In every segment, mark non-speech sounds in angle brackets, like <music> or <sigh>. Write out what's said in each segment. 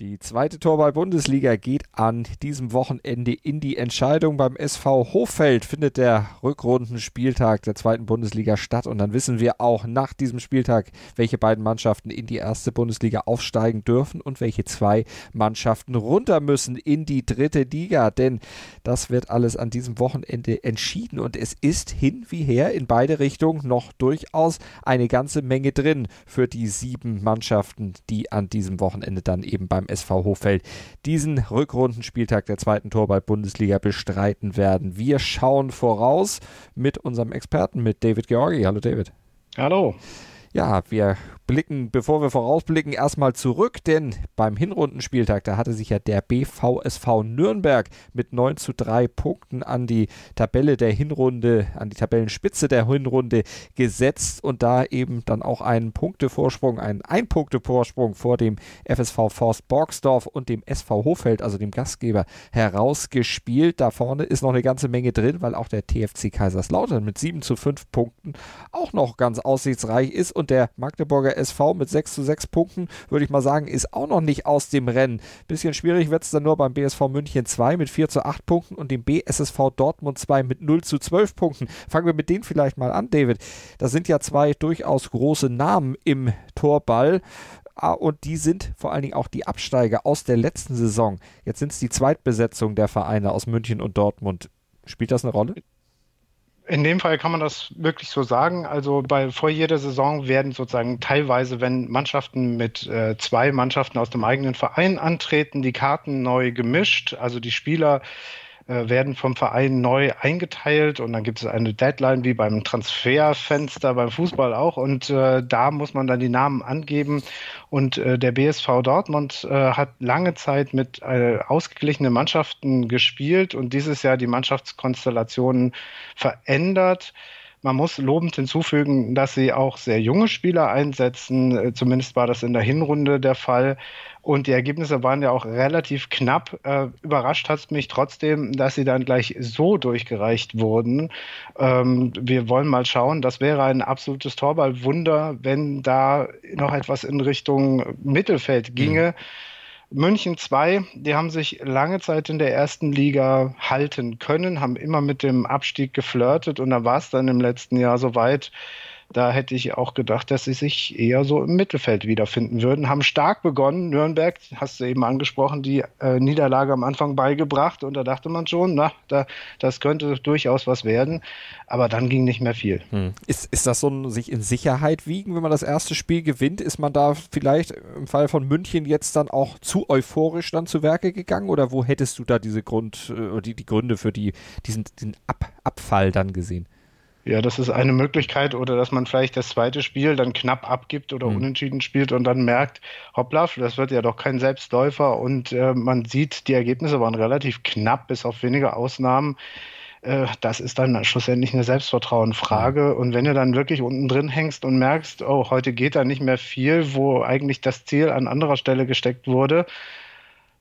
Die zweite Torball-Bundesliga geht an diesem Wochenende in die Entscheidung. Beim SV Hochfeld findet der Rückrundenspieltag der zweiten Bundesliga statt. Und dann wissen wir auch nach diesem Spieltag, welche beiden Mannschaften in die erste Bundesliga aufsteigen dürfen und welche zwei Mannschaften runter müssen in die dritte Liga. Denn das wird alles an diesem Wochenende entschieden. Und es ist hin wie her in beide Richtungen noch durchaus eine ganze Menge drin für die sieben Mannschaften, die an diesem Wochenende dann eben beim SV Hochfeld diesen Rückrundenspieltag der zweiten Torball-Bundesliga bestreiten werden. Wir schauen voraus mit unserem Experten, mit David Georgi. Hallo David. Hallo. Ja, wir blicken, bevor wir vorausblicken, erstmal zurück, denn beim Hinrundenspieltag, da hatte sich ja der BVSV Nürnberg mit 9 zu 3 Punkten an die Tabelle der Hinrunde, an die Tabellenspitze der Hinrunde gesetzt und da eben dann auch einen Punktevorsprung, einen Ein-Punkte-Vorsprung vor dem FSV Forst Borgsdorf und dem SV Hofeld, also dem Gastgeber, herausgespielt. Da vorne ist noch eine ganze Menge drin, weil auch der TFC Kaiserslautern mit 7 zu 5 Punkten auch noch ganz aussichtsreich ist und der Magdeburger SV mit 6 zu 6 Punkten, würde ich mal sagen, ist auch noch nicht aus dem Rennen. Bisschen schwierig wird es dann nur beim BSV München 2 mit 4 zu 8 Punkten und dem BSSV Dortmund 2 mit 0 zu 12 Punkten. Fangen wir mit denen vielleicht mal an, David. Das sind ja zwei durchaus große Namen im Torball ah, und die sind vor allen Dingen auch die Absteiger aus der letzten Saison. Jetzt sind es die Zweitbesetzung der Vereine aus München und Dortmund. Spielt das eine Rolle? In dem Fall kann man das wirklich so sagen. Also bei vor jeder Saison werden sozusagen teilweise, wenn Mannschaften mit äh, zwei Mannschaften aus dem eigenen Verein antreten, die Karten neu gemischt. Also die Spieler äh, werden vom Verein neu eingeteilt und dann gibt es eine Deadline wie beim Transferfenster beim Fußball auch und äh, da muss man dann die Namen angeben und äh, der BSV Dortmund äh, hat lange Zeit mit äh, ausgeglichenen Mannschaften gespielt und dieses Jahr die Mannschaftskonstellationen verändert. Man muss lobend hinzufügen, dass sie auch sehr junge Spieler einsetzen. Äh, zumindest war das in der Hinrunde der Fall. Und die Ergebnisse waren ja auch relativ knapp. Äh, überrascht hat es mich trotzdem, dass sie dann gleich so durchgereicht wurden. Ähm, wir wollen mal schauen. Das wäre ein absolutes Torballwunder, wenn da noch etwas in Richtung Mittelfeld ginge. Mhm. München 2, die haben sich lange Zeit in der ersten Liga halten können, haben immer mit dem Abstieg geflirtet und da war es dann im letzten Jahr soweit, da hätte ich auch gedacht, dass sie sich eher so im Mittelfeld wiederfinden würden. Haben stark begonnen. Nürnberg, hast du eben angesprochen, die äh, Niederlage am Anfang beigebracht. Und da dachte man schon, na, da, das könnte durchaus was werden. Aber dann ging nicht mehr viel. Hm. Ist, ist das so ein sich in Sicherheit wiegen, wenn man das erste Spiel gewinnt? Ist man da vielleicht im Fall von München jetzt dann auch zu euphorisch dann zu Werke gegangen? Oder wo hättest du da diese Grund, äh, die, die Gründe für die, diesen, diesen Ab, Abfall dann gesehen? Ja, das ist eine Möglichkeit oder dass man vielleicht das zweite Spiel dann knapp abgibt oder mhm. unentschieden spielt und dann merkt, hoppla, das wird ja doch kein Selbstläufer und äh, man sieht, die Ergebnisse waren relativ knapp, bis auf wenige Ausnahmen. Äh, das ist dann schlussendlich eine Selbstvertrauenfrage. Und wenn du dann wirklich unten drin hängst und merkst, oh, heute geht da nicht mehr viel, wo eigentlich das Ziel an anderer Stelle gesteckt wurde,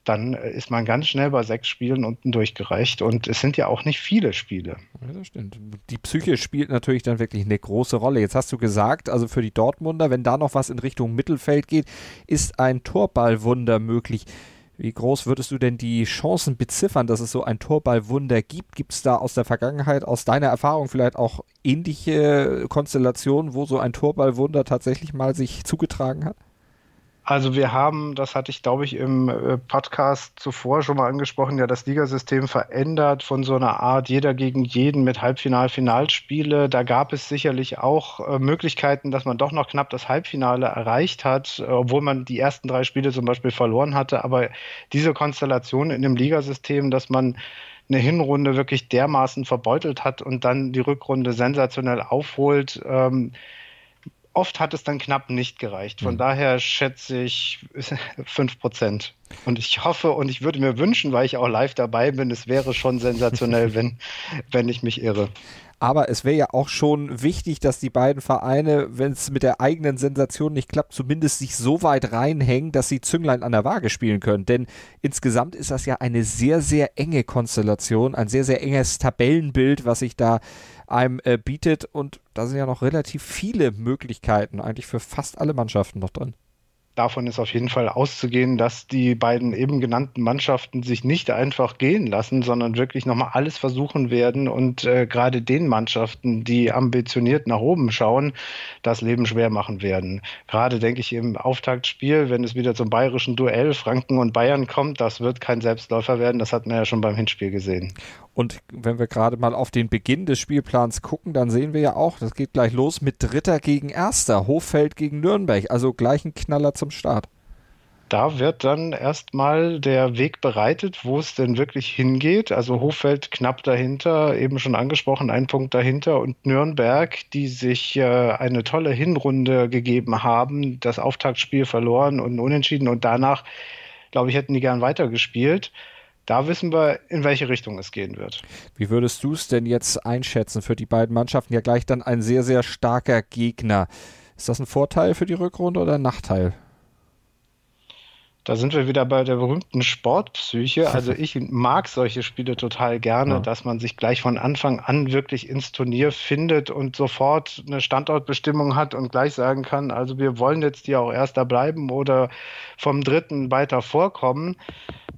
dann ist man ganz schnell bei sechs Spielen unten durchgereicht. Und es sind ja auch nicht viele Spiele. Ja, das stimmt. Die Psyche spielt natürlich dann wirklich eine große Rolle. Jetzt hast du gesagt, also für die Dortmunder, wenn da noch was in Richtung Mittelfeld geht, ist ein Torballwunder möglich. Wie groß würdest du denn die Chancen beziffern, dass es so ein Torballwunder gibt? Gibt es da aus der Vergangenheit, aus deiner Erfahrung vielleicht auch ähnliche Konstellationen, wo so ein Torballwunder tatsächlich mal sich zugetragen hat? Also wir haben, das hatte ich glaube ich im äh, Podcast zuvor schon mal angesprochen, ja das Ligasystem verändert von so einer Art jeder gegen jeden mit Halbfinal, Finalspiele. Da gab es sicherlich auch äh, Möglichkeiten, dass man doch noch knapp das Halbfinale erreicht hat, äh, obwohl man die ersten drei Spiele zum Beispiel verloren hatte. Aber diese Konstellation in dem Ligasystem, dass man eine Hinrunde wirklich dermaßen verbeutelt hat und dann die Rückrunde sensationell aufholt, ähm, oft hat es dann knapp nicht gereicht. Von mhm. daher schätze ich <laughs> 5 Prozent. Und ich hoffe und ich würde mir wünschen, weil ich auch live dabei bin, es wäre schon sensationell, <laughs> wenn, wenn ich mich irre. Aber es wäre ja auch schon wichtig, dass die beiden Vereine, wenn es mit der eigenen Sensation nicht klappt, zumindest sich so weit reinhängen, dass sie Zünglein an der Waage spielen können. Denn insgesamt ist das ja eine sehr, sehr enge Konstellation, ein sehr, sehr enges Tabellenbild, was sich da einem äh, bietet. Und da sind ja noch relativ viele Möglichkeiten, eigentlich für fast alle Mannschaften noch drin davon ist auf jeden Fall auszugehen, dass die beiden eben genannten Mannschaften sich nicht einfach gehen lassen, sondern wirklich nochmal alles versuchen werden und äh, gerade den Mannschaften, die ambitioniert nach oben schauen, das Leben schwer machen werden. Gerade denke ich im Auftaktspiel, wenn es wieder zum bayerischen Duell Franken und Bayern kommt, das wird kein Selbstläufer werden. Das hat man ja schon beim Hinspiel gesehen. Und wenn wir gerade mal auf den Beginn des Spielplans gucken, dann sehen wir ja auch, das geht gleich los mit Dritter gegen Erster, Hoffeld gegen Nürnberg, also gleich ein Knaller zum Start. Da wird dann erstmal der Weg bereitet, wo es denn wirklich hingeht. Also Hoffeld knapp dahinter, eben schon angesprochen, ein Punkt dahinter und Nürnberg, die sich äh, eine tolle Hinrunde gegeben haben, das Auftaktspiel verloren und unentschieden und danach, glaube ich, hätten die gern weitergespielt. Da wissen wir, in welche Richtung es gehen wird. Wie würdest du es denn jetzt einschätzen für die beiden Mannschaften? Ja, gleich dann ein sehr, sehr starker Gegner. Ist das ein Vorteil für die Rückrunde oder ein Nachteil? Da sind wir wieder bei der berühmten Sportpsyche. <laughs> Also ich mag solche Spiele total gerne, ja. dass man sich gleich von Anfang an wirklich ins Turnier findet und sofort eine Standortbestimmung hat und gleich sagen kann, also wir wollen jetzt hier auch erster bleiben oder vom dritten weiter vorkommen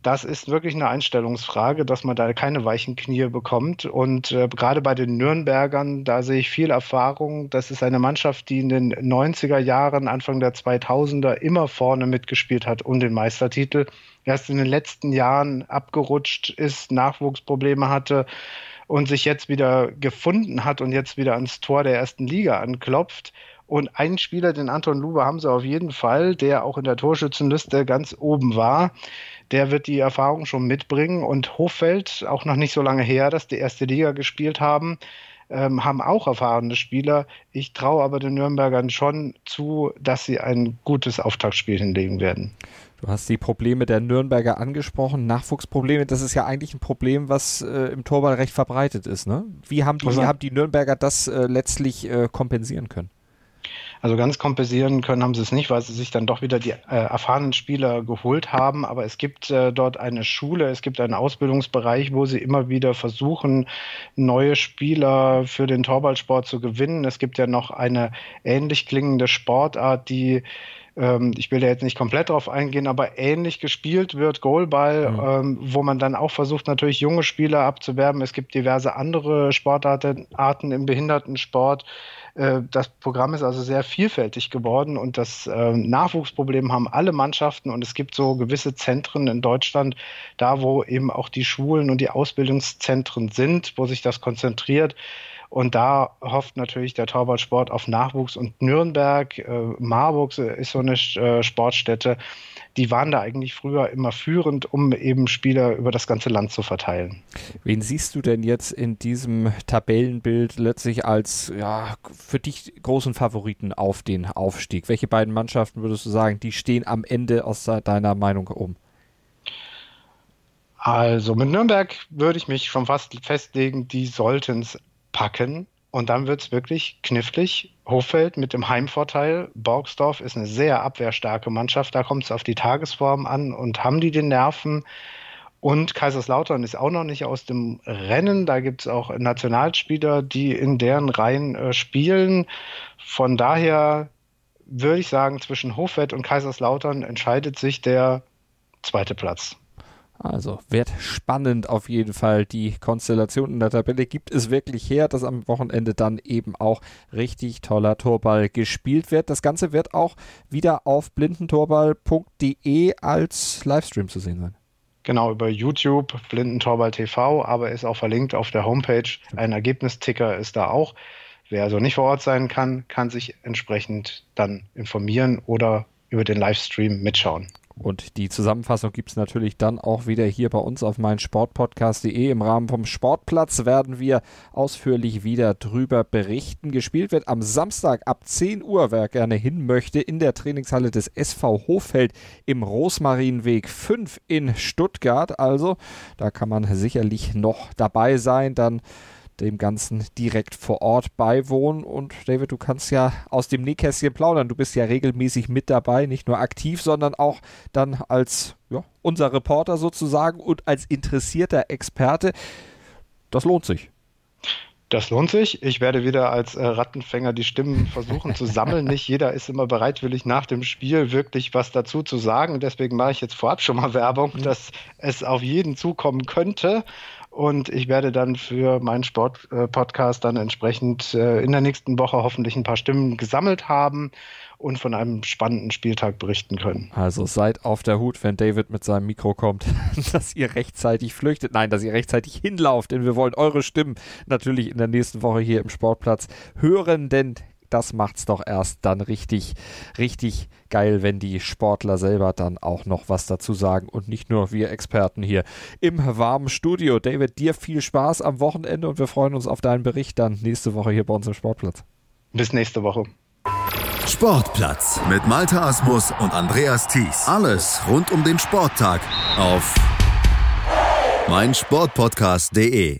das ist wirklich eine Einstellungsfrage, dass man da keine weichen Knie bekommt. Und äh, gerade bei den Nürnbergern, da sehe ich viel Erfahrung. Das ist eine Mannschaft, die in den 90er Jahren, Anfang der 2000er immer vorne mitgespielt hat um den Meistertitel. Erst in den letzten Jahren abgerutscht ist, Nachwuchsprobleme hatte und sich jetzt wieder gefunden hat und jetzt wieder ans Tor der ersten Liga anklopft. Und einen Spieler, den Anton Lube, haben sie auf jeden Fall, der auch in der Torschützenliste ganz oben war der wird die Erfahrung schon mitbringen. Und Hoffeld, auch noch nicht so lange her, dass die erste Liga gespielt haben, ähm, haben auch erfahrene Spieler. Ich traue aber den Nürnbergern schon zu, dass sie ein gutes Auftaktspiel hinlegen werden. Du hast die Probleme der Nürnberger angesprochen, Nachwuchsprobleme. Das ist ja eigentlich ein Problem, was äh, im Torball recht verbreitet ist. Ne? Wie, haben die, wie haben die Nürnberger das äh, letztlich äh, kompensieren können? Also ganz kompensieren können haben sie es nicht, weil sie sich dann doch wieder die äh, erfahrenen Spieler geholt haben. Aber es gibt äh, dort eine Schule, es gibt einen Ausbildungsbereich, wo sie immer wieder versuchen, neue Spieler für den Torballsport zu gewinnen. Es gibt ja noch eine ähnlich klingende Sportart, die ähm, ich will da jetzt nicht komplett drauf eingehen, aber ähnlich gespielt wird, Goalball, mhm. ähm, wo man dann auch versucht, natürlich junge Spieler abzuwerben. Es gibt diverse andere Sportarten Arten im Behindertensport. Äh, das Programm ist also sehr vielfältig geworden und das äh, Nachwuchsproblem haben alle Mannschaften und es gibt so gewisse Zentren in Deutschland, da wo eben auch die Schulen und die Ausbildungszentren sind, wo sich das konzentriert. Und da hofft natürlich der Torwartsport auf Nachwuchs und Nürnberg, äh, Marburg ist so eine äh, Sportstätte, die waren da eigentlich früher immer führend, um eben Spieler über das ganze Land zu verteilen. Wen siehst du denn jetzt in diesem Tabellenbild letztlich als ja, für dich großen Favoriten auf den Aufstieg? Welche beiden Mannschaften würdest du sagen, die stehen am Ende aus deiner Meinung um? Also mit Nürnberg würde ich mich schon fast festlegen, die sollten es packen. Und dann wird es wirklich knifflig. Hoffeld mit dem Heimvorteil. Borgsdorf ist eine sehr abwehrstarke Mannschaft. Da kommt es auf die Tagesform an und haben die den Nerven. Und Kaiserslautern ist auch noch nicht aus dem Rennen. Da gibt es auch Nationalspieler, die in deren Reihen äh, spielen. Von daher würde ich sagen, zwischen Hoffeld und Kaiserslautern entscheidet sich der zweite Platz. Also wird spannend auf jeden Fall. Die Konstellation in der Tabelle gibt es wirklich her, dass am Wochenende dann eben auch richtig toller Torball gespielt wird. Das Ganze wird auch wieder auf blindentorball.de als Livestream zu sehen sein. Genau, über YouTube, Blindentorball TV, aber ist auch verlinkt auf der Homepage. Ein Ergebnisticker ist da auch. Wer also nicht vor Ort sein kann, kann sich entsprechend dann informieren oder über den Livestream mitschauen. Und die Zusammenfassung gibt es natürlich dann auch wieder hier bei uns auf meinsportpodcast.de. Im Rahmen vom Sportplatz werden wir ausführlich wieder drüber berichten. Gespielt wird am Samstag ab 10 Uhr, wer gerne hin möchte, in der Trainingshalle des SV Hoffeld im Rosmarinweg 5 in Stuttgart. Also, da kann man sicherlich noch dabei sein. Dann dem Ganzen direkt vor Ort beiwohnen. Und David, du kannst ja aus dem Nähkästchen plaudern. Du bist ja regelmäßig mit dabei, nicht nur aktiv, sondern auch dann als ja, unser Reporter sozusagen und als interessierter Experte. Das lohnt sich. Das lohnt sich. Ich werde wieder als äh, Rattenfänger die Stimmen versuchen zu sammeln. <laughs> Nicht jeder ist immer bereitwillig nach dem Spiel wirklich was dazu zu sagen. Deswegen mache ich jetzt vorab schon mal Werbung, mhm. dass es auf jeden zukommen könnte. Und ich werde dann für meinen Sport-Podcast dann entsprechend äh, in der nächsten Woche hoffentlich ein paar Stimmen gesammelt haben und von einem spannenden Spieltag berichten können. Also seid auf der Hut, wenn David mit seinem Mikro kommt, <laughs> dass ihr rechtzeitig flüchtet. Nein, dass ihr rechtzeitig hinlauft, denn wir wollen eure Stimmen natürlich in der nächsten Woche hier im Sportplatz hören, denn das macht's doch erst dann richtig, richtig geil, wenn die Sportler selber dann auch noch was dazu sagen und nicht nur wir Experten hier im warmen Studio. David, dir viel Spaß am Wochenende und wir freuen uns auf deinen Bericht dann nächste Woche hier bei uns im Sportplatz. Bis nächste Woche. Sportplatz mit Malta Asmus und Andreas Thies. Alles rund um den Sporttag auf meinsportpodcast.de.